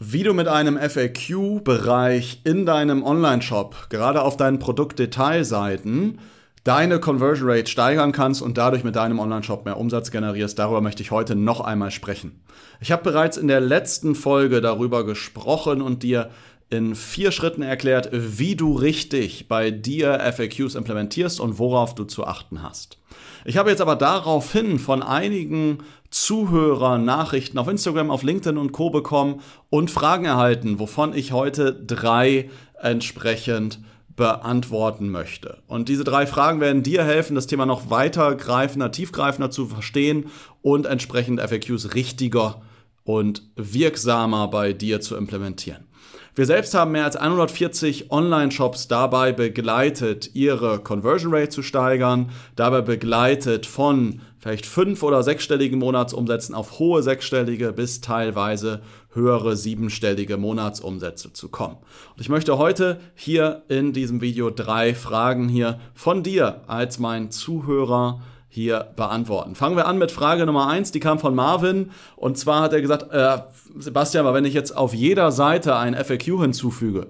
Wie du mit einem FAQ-Bereich in deinem Online-Shop, gerade auf deinen Produktdetailseiten, deine Conversion Rate steigern kannst und dadurch mit deinem Online-Shop mehr Umsatz generierst, darüber möchte ich heute noch einmal sprechen. Ich habe bereits in der letzten Folge darüber gesprochen und dir in vier Schritten erklärt, wie du richtig bei dir FAQs implementierst und worauf du zu achten hast. Ich habe jetzt aber daraufhin von einigen Zuhörern Nachrichten auf Instagram, auf LinkedIn und Co bekommen und Fragen erhalten, wovon ich heute drei entsprechend beantworten möchte. Und diese drei Fragen werden dir helfen, das Thema noch weitergreifender, tiefgreifender zu verstehen und entsprechend FAQs richtiger und wirksamer bei dir zu implementieren. Wir selbst haben mehr als 140 Online-Shops dabei begleitet, ihre Conversion Rate zu steigern, dabei begleitet von vielleicht fünf- oder sechsstelligen Monatsumsätzen auf hohe sechsstellige bis teilweise höhere siebenstellige Monatsumsätze zu kommen. Und ich möchte heute hier in diesem Video drei Fragen hier von dir als mein Zuhörer hier beantworten. Fangen wir an mit Frage Nummer eins, die kam von Marvin. Und zwar hat er gesagt, äh, Sebastian, aber wenn ich jetzt auf jeder Seite ein FAQ hinzufüge,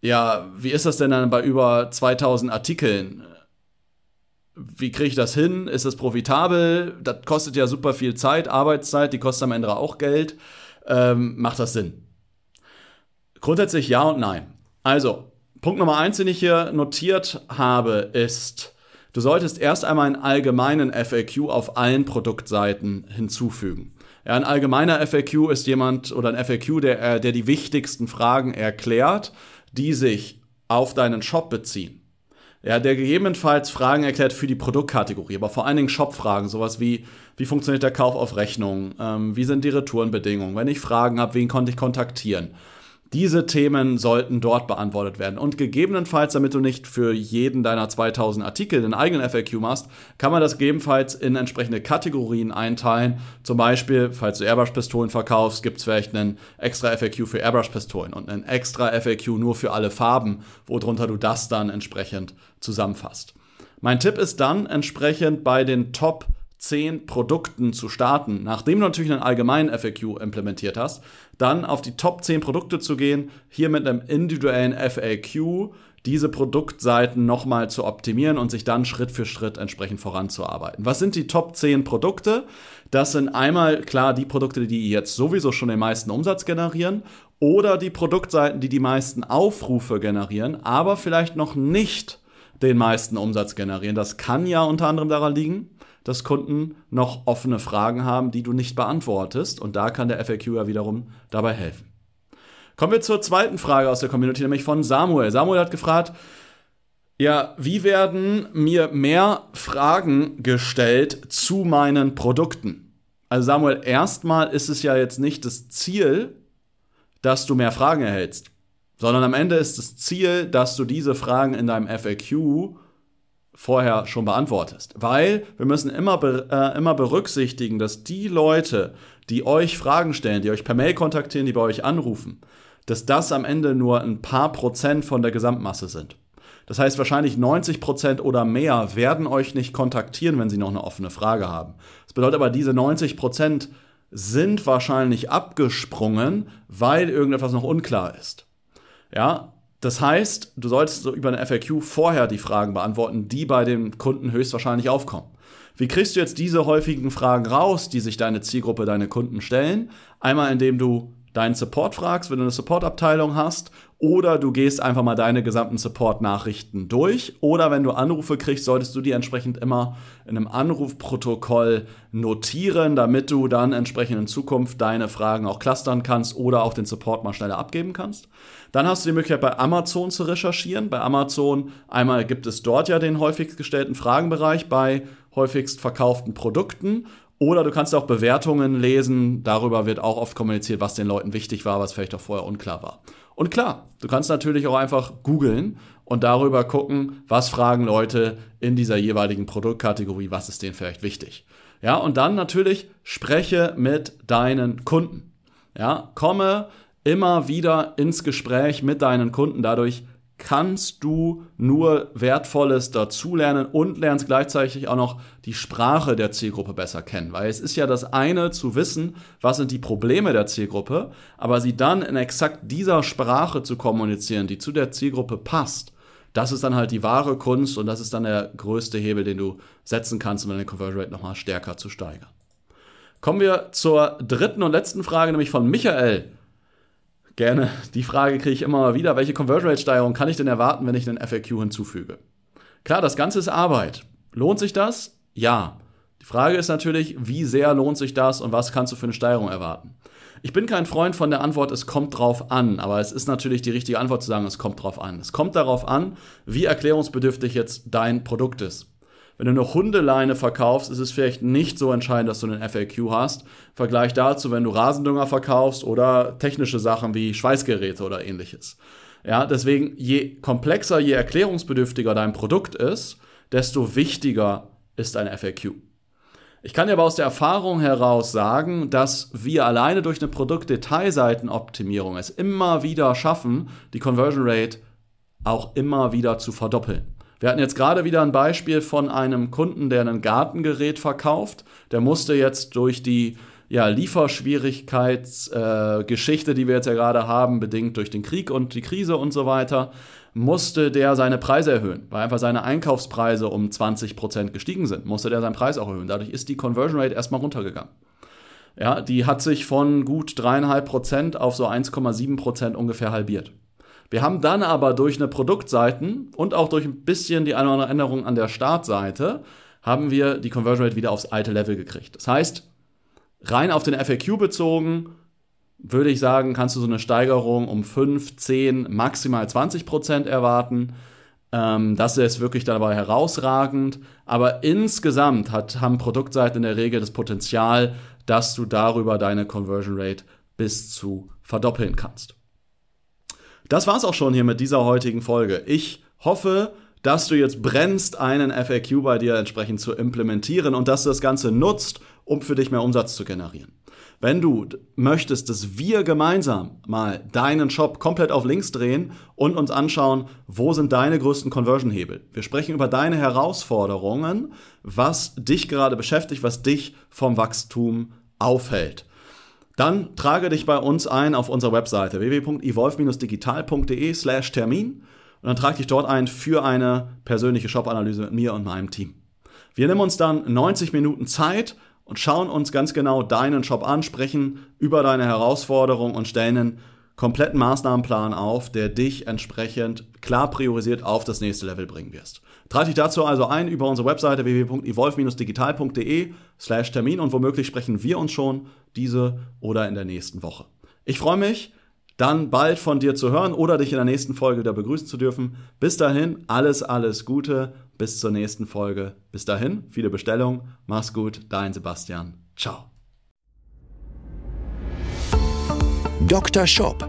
ja, wie ist das denn dann bei über 2000 Artikeln? Wie kriege ich das hin? Ist das profitabel? Das kostet ja super viel Zeit, Arbeitszeit, die kostet am Ende auch Geld. Ähm, macht das Sinn? Grundsätzlich ja und nein. Also, Punkt Nummer eins, den ich hier notiert habe, ist, Du solltest erst einmal einen allgemeinen FAQ auf allen Produktseiten hinzufügen. Ja, ein allgemeiner FAQ ist jemand oder ein FAQ, der, äh, der die wichtigsten Fragen erklärt, die sich auf deinen Shop beziehen. Ja, der gegebenenfalls Fragen erklärt für die Produktkategorie, aber vor allen Dingen Shop-Fragen, sowas wie, wie funktioniert der Kauf auf Rechnung, ähm, wie sind die Retourenbedingungen, wenn ich Fragen habe, wen konnte ich kontaktieren. Diese Themen sollten dort beantwortet werden. Und gegebenenfalls, damit du nicht für jeden deiner 2000 Artikel den eigenen FAQ machst, kann man das gegebenenfalls in entsprechende Kategorien einteilen. Zum Beispiel, falls du Airbrush-Pistolen verkaufst, gibt es vielleicht einen extra FAQ für Airbrush-Pistolen und einen extra FAQ nur für alle Farben, worunter du das dann entsprechend zusammenfasst. Mein Tipp ist dann entsprechend bei den Top 10 Produkten zu starten, nachdem du natürlich einen allgemeinen FAQ implementiert hast, dann auf die Top 10 Produkte zu gehen, hier mit einem individuellen FAQ diese Produktseiten nochmal zu optimieren und sich dann Schritt für Schritt entsprechend voranzuarbeiten. Was sind die Top 10 Produkte? Das sind einmal klar die Produkte, die jetzt sowieso schon den meisten Umsatz generieren oder die Produktseiten, die die meisten Aufrufe generieren, aber vielleicht noch nicht den meisten Umsatz generieren. Das kann ja unter anderem daran liegen, dass Kunden noch offene Fragen haben, die du nicht beantwortest. Und da kann der FAQ ja wiederum dabei helfen. Kommen wir zur zweiten Frage aus der Community, nämlich von Samuel. Samuel hat gefragt, ja, wie werden mir mehr Fragen gestellt zu meinen Produkten? Also Samuel, erstmal ist es ja jetzt nicht das Ziel, dass du mehr Fragen erhältst, sondern am Ende ist das Ziel, dass du diese Fragen in deinem FAQ vorher schon beantwortest. Weil wir müssen immer, äh, immer berücksichtigen, dass die Leute, die euch Fragen stellen, die euch per Mail kontaktieren, die bei euch anrufen, dass das am Ende nur ein paar Prozent von der Gesamtmasse sind. Das heißt, wahrscheinlich 90 Prozent oder mehr werden euch nicht kontaktieren, wenn sie noch eine offene Frage haben. Das bedeutet aber, diese 90 Prozent sind wahrscheinlich abgesprungen, weil irgendetwas noch unklar ist. Ja, das heißt, du solltest so über eine FAQ vorher die Fragen beantworten, die bei dem Kunden höchstwahrscheinlich aufkommen. Wie kriegst du jetzt diese häufigen Fragen raus, die sich deine Zielgruppe, deine Kunden stellen? Einmal, indem du deinen Support fragst, wenn du eine Supportabteilung hast, oder du gehst einfach mal deine gesamten Support-Nachrichten durch, oder wenn du Anrufe kriegst, solltest du die entsprechend immer in einem Anrufprotokoll notieren, damit du dann entsprechend in Zukunft deine Fragen auch clustern kannst oder auch den Support mal schneller abgeben kannst. Dann hast du die Möglichkeit, bei Amazon zu recherchieren. Bei Amazon einmal gibt es dort ja den häufigst gestellten Fragenbereich bei häufigst verkauften Produkten oder du kannst auch Bewertungen lesen. Darüber wird auch oft kommuniziert, was den Leuten wichtig war, was vielleicht auch vorher unklar war. Und klar, du kannst natürlich auch einfach googeln und darüber gucken, was fragen Leute in dieser jeweiligen Produktkategorie, was ist denen vielleicht wichtig. Ja, und dann natürlich spreche mit deinen Kunden. Ja, komme immer wieder ins Gespräch mit deinen Kunden. Dadurch kannst du nur Wertvolles dazulernen und lernst gleichzeitig auch noch die Sprache der Zielgruppe besser kennen. Weil es ist ja das eine zu wissen, was sind die Probleme der Zielgruppe, aber sie dann in exakt dieser Sprache zu kommunizieren, die zu der Zielgruppe passt. Das ist dann halt die wahre Kunst und das ist dann der größte Hebel, den du setzen kannst, um deine Conversion Rate nochmal stärker zu steigern. Kommen wir zur dritten und letzten Frage, nämlich von Michael gerne. Die Frage kriege ich immer mal wieder. Welche Conversion Rate Steigerung kann ich denn erwarten, wenn ich einen FAQ hinzufüge? Klar, das Ganze ist Arbeit. Lohnt sich das? Ja. Die Frage ist natürlich, wie sehr lohnt sich das und was kannst du für eine Steigerung erwarten? Ich bin kein Freund von der Antwort, es kommt drauf an, aber es ist natürlich die richtige Antwort zu sagen, es kommt drauf an. Es kommt darauf an, wie erklärungsbedürftig jetzt dein Produkt ist. Wenn du eine Hundeleine verkaufst, ist es vielleicht nicht so entscheidend, dass du einen FAQ hast. Vergleich dazu, wenn du Rasendünger verkaufst oder technische Sachen wie Schweißgeräte oder ähnliches. Ja, deswegen, je komplexer, je erklärungsbedürftiger dein Produkt ist, desto wichtiger ist ein FAQ. Ich kann dir aber aus der Erfahrung heraus sagen, dass wir alleine durch eine Produktdetailseitenoptimierung es immer wieder schaffen, die Conversion Rate auch immer wieder zu verdoppeln. Wir hatten jetzt gerade wieder ein Beispiel von einem Kunden, der ein Gartengerät verkauft. Der musste jetzt durch die ja, Lieferschwierigkeitsgeschichte, äh, die wir jetzt ja gerade haben, bedingt durch den Krieg und die Krise und so weiter, musste der seine Preise erhöhen, weil einfach seine Einkaufspreise um 20% gestiegen sind, musste der seinen Preis auch erhöhen. Dadurch ist die Conversion Rate erstmal runtergegangen. Ja, die hat sich von gut 3,5% auf so 1,7% ungefähr halbiert. Wir haben dann aber durch eine Produktseiten und auch durch ein bisschen die eine oder andere Änderung an der Startseite haben wir die Conversion Rate wieder aufs alte Level gekriegt. Das heißt, rein auf den FAQ bezogen, würde ich sagen, kannst du so eine Steigerung um 5, 10, maximal 20 Prozent erwarten. Ähm, das ist wirklich dabei herausragend. Aber insgesamt hat, haben Produktseiten in der Regel das Potenzial, dass du darüber deine Conversion Rate bis zu verdoppeln kannst. Das war's auch schon hier mit dieser heutigen Folge. Ich hoffe, dass du jetzt brennst, einen FAQ bei dir entsprechend zu implementieren und dass du das Ganze nutzt, um für dich mehr Umsatz zu generieren. Wenn du möchtest, dass wir gemeinsam mal deinen Shop komplett auf links drehen und uns anschauen, wo sind deine größten Conversion-Hebel. Wir sprechen über deine Herausforderungen, was dich gerade beschäftigt, was dich vom Wachstum aufhält. Dann trage dich bei uns ein auf unserer Webseite www.evolve-digital.de slash Termin und dann trage dich dort ein für eine persönliche Shop-Analyse mit mir und meinem Team. Wir nehmen uns dann 90 Minuten Zeit und schauen uns ganz genau deinen Shop an, sprechen über deine Herausforderungen und stellen einen kompletten Maßnahmenplan auf, der dich entsprechend klar priorisiert auf das nächste Level bringen wirst. Trag dich dazu also ein über unsere Webseite www.evolve-digital.de slash Termin und womöglich sprechen wir uns schon diese oder in der nächsten Woche. Ich freue mich, dann bald von dir zu hören oder dich in der nächsten Folge wieder begrüßen zu dürfen. Bis dahin, alles, alles Gute. Bis zur nächsten Folge. Bis dahin, viele Bestellungen. Mach's gut, dein Sebastian. Ciao. Dr. Shop,